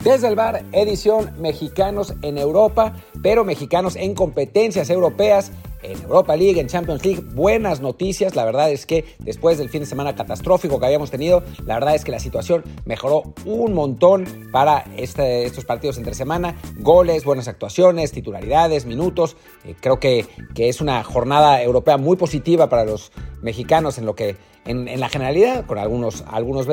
Desde el bar, edición Mexicanos en Europa, pero mexicanos en competencias europeas en Europa League, en Champions League. Buenas noticias. La verdad es que después del fin de semana catastrófico que habíamos tenido, la verdad es que la situación mejoró un montón para este, estos partidos entre semana. Goles, buenas actuaciones, titularidades, minutos. Eh, creo que, que es una jornada europea muy positiva para los mexicanos en lo que en, la generalidad, con algunos, algunos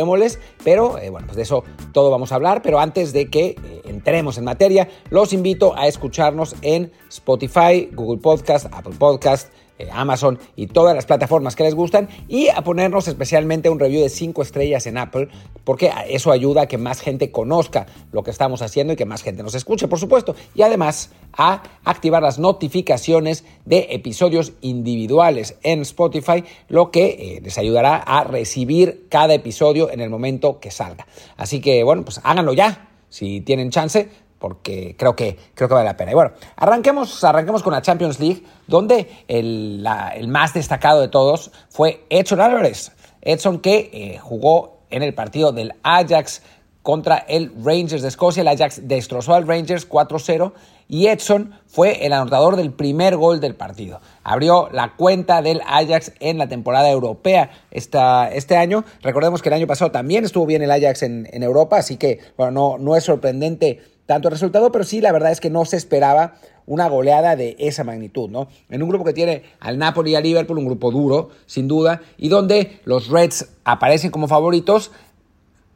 pero eh, bueno, pues de eso todo vamos a hablar. Pero antes de que eh, entremos en materia, los invito a escucharnos en Spotify, Google Podcast, Apple Podcast, eh, Amazon y todas las plataformas que les gustan y a ponernos especialmente un review de 5 estrellas en Apple porque eso ayuda a que más gente conozca lo que estamos haciendo y que más gente nos escuche, por supuesto. Y además a activar las notificaciones de episodios individuales en Spotify, lo que eh, les ayudará a recibir cada episodio en el momento que salga. Así que bueno, pues háganlo ya. Si tienen chance, porque creo que, creo que vale la pena. Y bueno, arranquemos, arranquemos con la Champions League, donde el, más destacado de todos fue Edson Álvarez. Edson que eh, jugó en el partido del Ajax contra el Rangers de Escocia. El Ajax destrozó al Rangers 4-0 y Edson fue el anotador del primer gol del partido. Abrió la cuenta del Ajax en la temporada europea esta, este año. Recordemos que el año pasado también estuvo bien el Ajax en, Europa, así que bueno, no, no es sorprendente tanto el resultado, pero sí la verdad es que no se esperaba una goleada de esa magnitud, ¿no? En un grupo que tiene al Napoli y al Liverpool, un grupo duro, sin duda, y donde los Reds aparecen como favoritos,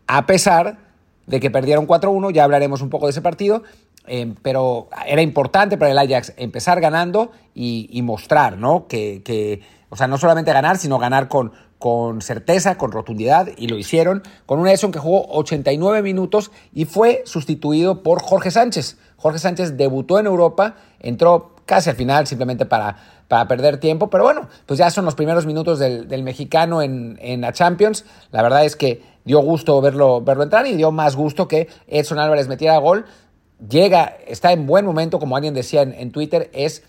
a pesar de que perdieron 4-1, ya hablaremos un poco de ese partido, eh, pero era importante para el Ajax empezar ganando y, mostrar, ¿no? Que, que, o sea, no solamente ganar, sino ganar con, con certeza, con rotundidad, y lo hicieron, con un Edson que jugó 89 minutos y fue sustituido por Jorge Sánchez. Jorge Sánchez debutó en Europa, entró casi al final simplemente para, para perder tiempo, pero bueno, pues ya son los primeros minutos del, mexicano en, la Champions. La verdad es que dio gusto verlo, verlo entrar y dio más gusto que Edson Álvarez metiera gol. Llega, está en buen momento, como alguien decía en, en Twitter, es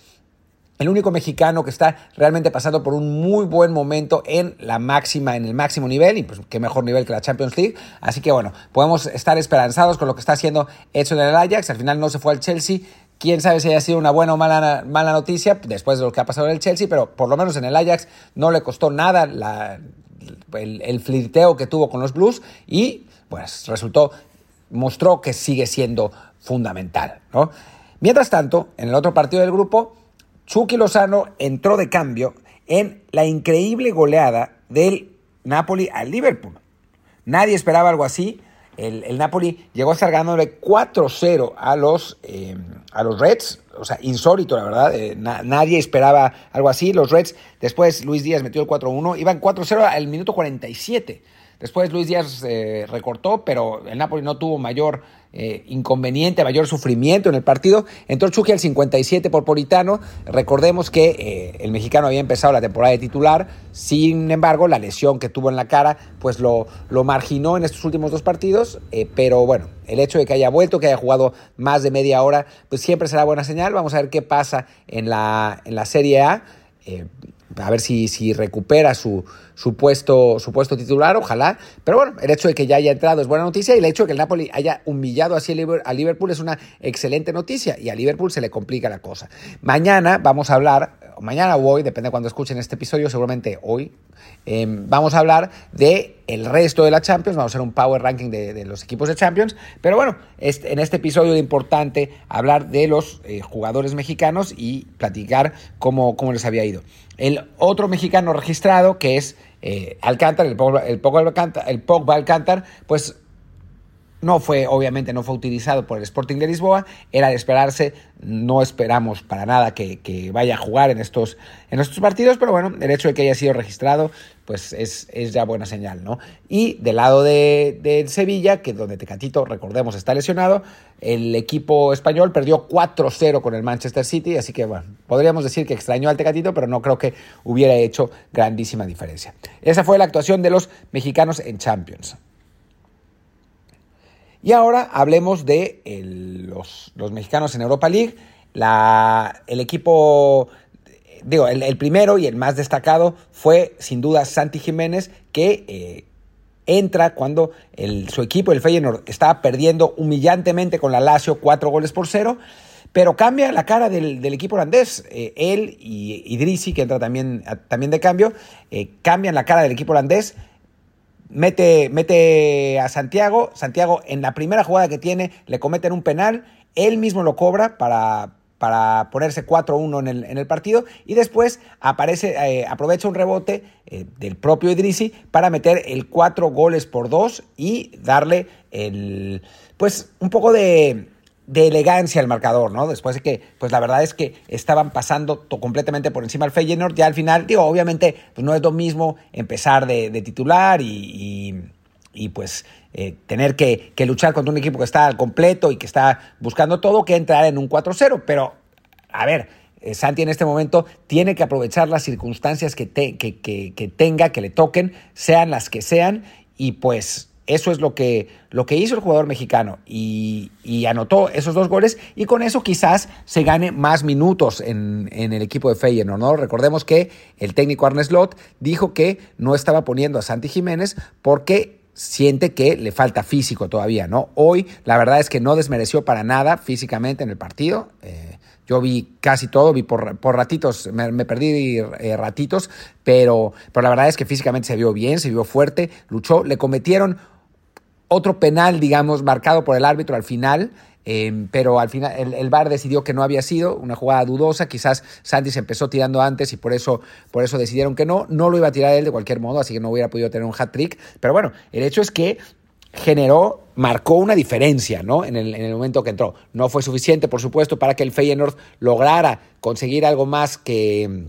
el único mexicano que está realmente pasando por un muy buen momento en la máxima, en el máximo nivel, y pues qué mejor nivel que la Champions League. Así que bueno, podemos estar esperanzados con lo que está haciendo hecho en el Ajax. Al final no se fue al Chelsea. Quién sabe si haya sido una buena o mala, mala noticia después de lo que ha pasado en el Chelsea, pero por lo menos en el Ajax no le costó nada el, flirteo que tuvo con los Blues y pues resultó, mostró que sigue siendo fundamental. Mientras tanto, en el otro partido del grupo, Chucky Lozano entró de cambio en la increíble goleada del Napoli al Liverpool. Nadie esperaba algo así. El, Napoli llegó a estar ganándole 4-0 a, los, eh, a los Reds. O sea, insólito, la verdad. Eh, nadie esperaba algo así. Los Reds, después Luis Díaz metió el 4-1. Iban 4-0 al minuto 47. Después Luis Díaz eh, recortó, pero el Napoli no tuvo mayor eh, inconveniente, mayor sufrimiento en el partido. Entró Chucky al 57 por Politano. Recordemos que eh, el mexicano había empezado la temporada de titular. Sin embargo, la lesión que tuvo en la cara, pues lo, lo marginó en estos últimos dos partidos. pero bueno, el hecho de que haya vuelto, que haya jugado más de media hora, pues siempre será buena señal. Vamos a ver qué pasa en la, en la Serie A a ver si, si recupera su, su, puesto, su puesto titular, ojalá. Pero bueno, el hecho de que ya haya entrado es buena noticia y el hecho de que el Napoli haya humillado así a Liverpool es una excelente noticia y a Liverpool se le complica la cosa. Mañana vamos a hablar, mañana o hoy, depende de cuando escuchen este episodio, seguramente hoy, em, vamos a hablar de el resto de la Champions, vamos a hacer un power ranking de, los equipos de Champions, pero bueno, en este episodio es importante hablar de los eh, jugadores mexicanos y platicar cómo, les había ido. El otro mexicano registrado, que es eh, el Pogba, el, Alcántara, el Pogba Alcántara, pues no fue, obviamente, no fue utilizado por el Sporting de Lisboa. Era de esperarse. No esperamos para nada que, vaya a jugar en estos, en estos partidos, pero bueno, el hecho de que haya sido registrado, pues es, es ya buena señal, ¿no? Y del lado de, Sevilla, que donde Tecatito, recordemos, está lesionado, el equipo español perdió 4-0 con el Manchester City, así que bueno, podríamos decir que extrañó al Tecatito, pero no creo que hubiera hecho grandísima diferencia. Esa fue la actuación de los mexicanos en Champions. Y ahora hablemos de los, mexicanos en Europa League. La, el equipo, digo, el, primero y el más destacado fue sin duda Santi Jiménez, que eh, entra cuando su equipo, el Feyenoord, estaba perdiendo humillantemente con la Lazio cuatro goles por cero. Pero cambia la cara del, equipo holandés. Eh, él y Idrisi, que entra también, también de cambio, eh, cambian la cara del equipo holandés. Mete, mete a Santiago. Santiago, en la primera jugada que tiene, le cometen un penal. Él mismo lo cobra para, para ponerse 4-1 en el, en el, partido y después aparece, eh, aprovecha un rebote del propio Idrisi para meter el 4 goles por 2 y darle el, pues un poco de, de elegancia el marcador, ¿no? Después de que, pues la verdad es que estaban pasando completamente por encima del Feyenoord, ya al final, digo, obviamente, pues no es lo mismo empezar de, titular y, y, pues eh, tener que, luchar contra un equipo que está al completo y que está buscando todo que entrar en un 4-0, pero, a ver, eh, Santi en este momento tiene que aprovechar las circunstancias que, que tenga, que le toquen, sean las que sean, y pues eso es lo que, lo que hizo el jugador mexicano y, anotó esos dos goles y con eso quizás se gane más minutos en, el equipo de Feyenoord, ¿no? Recordemos que el técnico Arne Slot dijo que no estaba poniendo a Santi Jiménez porque siente que le falta físico todavía, ¿no? Hoy la verdad es que no desmereció para nada físicamente en el partido. Eh, yo vi casi todo, vi por, ratitos, me, perdí eh, ratitos, pero, pero la verdad es que físicamente se vio bien, se vio fuerte, luchó, le cometieron otro penal, digamos, marcado por el árbitro al final. Em, pero al final el, el, VAR decidió que no había sido una jugada dudosa, quizás Santi se empezó tirando antes y por eso, por eso decidieron que no, no lo iba a tirar él de cualquier modo, así que no hubiera podido tener un hat-trick, pero bueno, el hecho es que generó, marcó una diferencia ¿no? en, el, en el momento que entró. No fue suficiente, por supuesto, para que el Feyenoord lograra conseguir algo más que,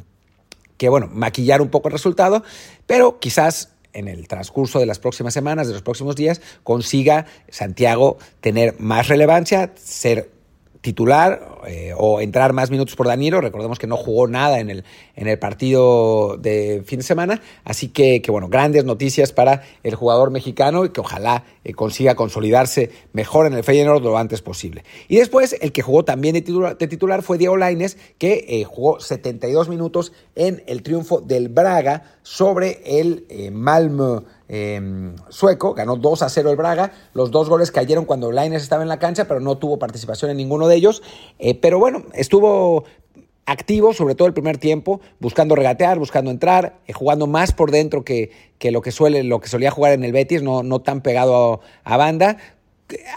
que bueno, maquillar un poco el resultado, pero quizás en el transcurso de las próximas semanas, de los próximos días, consiga Santiago tener más relevancia, ser titular eh, o entrar más minutos por Danilo. Recordemos que no jugó nada en el, en el partido de fin de semana. Así que, que, bueno, grandes noticias para el jugador mexicano y que ojalá eh, consiga consolidarse mejor en el Feyenoord lo antes posible. Y después, el que jugó también de titular, de titular fue Diego Laines, que eh, jugó 72 minutos en el triunfo del Braga sobre el Malmö Em, sueco, ganó 2 a 0 el Braga, los dos goles cayeron cuando Laines estaba en la cancha, pero no tuvo participación en ninguno de ellos, eh, pero bueno, estuvo activo, sobre todo el primer tiempo, buscando regatear, buscando entrar, eh, jugando más por dentro que, que, lo que suele, lo que solía jugar en el Betis, no tan pegado a, banda,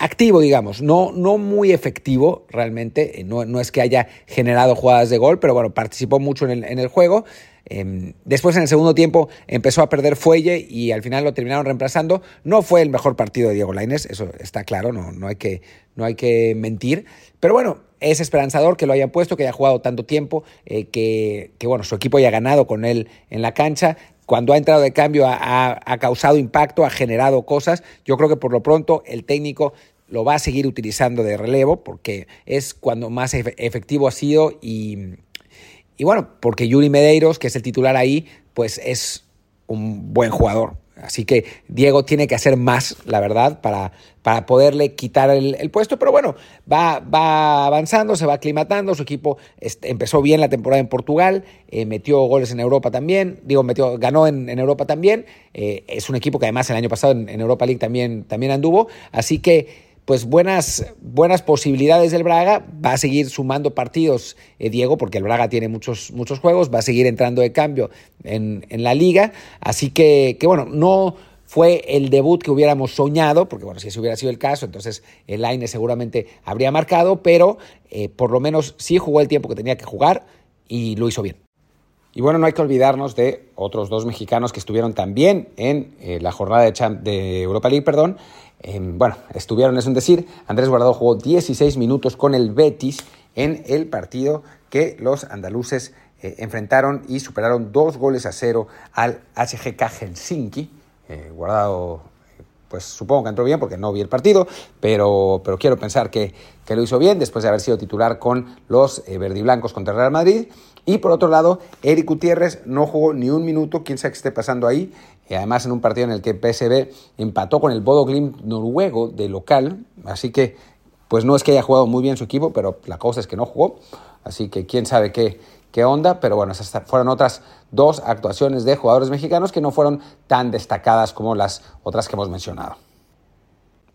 activo, digamos, no, no muy efectivo realmente, eh, no, no, es que haya generado jugadas de gol, pero bueno, participó mucho en el, en el juego. Em, después en el segundo tiempo empezó a perder fuelle y al final lo terminaron reemplazando. No fue el mejor partido de Diego Lainez, eso está claro, no, no, hay que, no hay que mentir. Pero bueno, es esperanzador que lo haya puesto, que haya jugado tanto tiempo, eh, que, que, bueno, su equipo haya ganado con él en la cancha. Cuando ha entrado de cambio ha, causado impacto, ha generado cosas. Yo creo que por lo pronto el técnico lo va a seguir utilizando de relevo porque es cuando más efectivo ha sido y, y bueno, porque Yuri Medeiros, que es el titular ahí, pues es un buen jugador. Así que Diego tiene que hacer más, la verdad, para, para poderle quitar el, puesto. Pero bueno, va, va avanzando, se va aclimatando. Su equipo empezó bien la temporada en Portugal, eh, metió goles en Europa también. Digo, metió, ganó en, Europa también. Eh, es un equipo que además el año pasado en, en Europa League también, también anduvo. Así que pues buenas, buenas posibilidades del Braga. Va a seguir sumando partidos eh, Diego, porque el Braga tiene muchos, muchos juegos, va a seguir entrando de cambio en, la liga. Así que, que, bueno, no fue el debut que hubiéramos soñado, porque bueno, si ese hubiera sido el caso, entonces el Aine seguramente habría marcado, pero eh, por lo menos sí jugó el tiempo que tenía que jugar y lo hizo bien. Y bueno, no hay que olvidarnos de otros dos mexicanos que estuvieron también en eh, la jornada de, de Europa League, perdón, Em, bueno, estuvieron, es un decir, Andrés Guardado jugó 16 minutos con el Betis en el partido que los andaluces eh, enfrentaron y superaron dos goles a cero al HGK Helsinki. Eh, Guardado, pues supongo que entró bien porque no vi el partido, pero, pero quiero pensar que, que lo hizo bien después de haber sido titular con los eh, verdiblancos contra Real Madrid. Y por otro lado, Eric Gutiérrez no jugó ni un minuto, quién sabe qué esté pasando ahí. Y además en un partido en el que PSV empató con el Bodo Glimt noruego de local. Así que, pues no es que haya jugado muy bien su equipo, pero la cosa es que no jugó. Así que quién sabe qué, qué onda, pero bueno, esas fueron otras dos actuaciones de jugadores mexicanos que no fueron tan destacadas como las otras que hemos mencionado.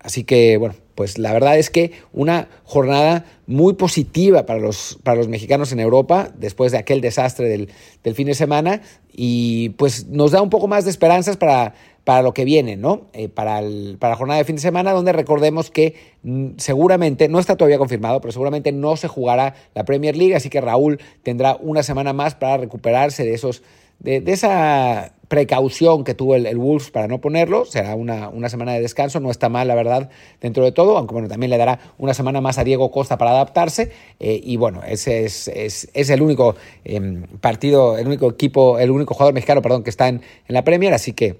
Así que, bueno, pues la verdad es que una jornada muy positiva para los, para los mexicanos en Europa después de aquel desastre del, fin de semana y pues nos da un poco más de esperanzas para, para lo que viene, ¿no? Eh, para la jornada de fin de semana donde recordemos que mm, seguramente, no está todavía confirmado, pero seguramente no se jugará la Premier League, así que Raúl tendrá una semana más para recuperarse de esos de, esa precaución que tuvo el, Wolves para no ponerlo. Será una, una, semana de descanso, no está mal, la verdad, dentro de todo, aunque bueno, también le dará una semana más a Diego Costa para adaptarse. Eh, y bueno, ese es, es, el único em, partido, el único equipo, el único jugador mexicano, perdón, que está en, la Premier, así que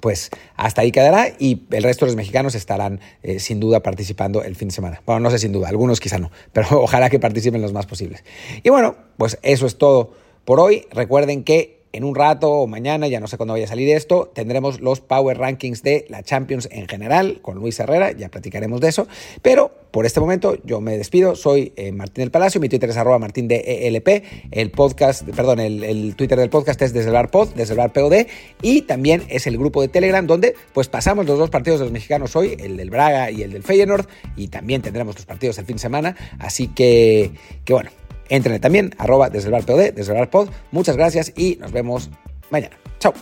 pues hasta ahí quedará y el resto de los mexicanos estarán eh, sin duda participando el fin de semana. Bueno, no sé sin duda, algunos quizá no, pero ojalá que participen los más posibles. Y bueno, pues eso es todo por hoy. Recuerden que en un rato o mañana, ya no sé cuándo vaya a salir esto, tendremos los Power Rankings de la Champions en general con Luis Herrera, ya platicaremos de eso, pero por este momento yo me despido, soy eh, Martín del Palacio, mi Twitter es arroba martín de ELP, el podcast, perdón, el, Twitter del podcast es desde el bar pod, desde el POD, y también es el grupo de Telegram donde pues pasamos los dos partidos de los mexicanos hoy, el del Braga y el del Feyenoord, y también tendremos los partidos el fin de semana, así que, que bueno, Entren también, arroba desde el bar POD, desde el bar pod. Muchas gracias y nos vemos mañana. Chao.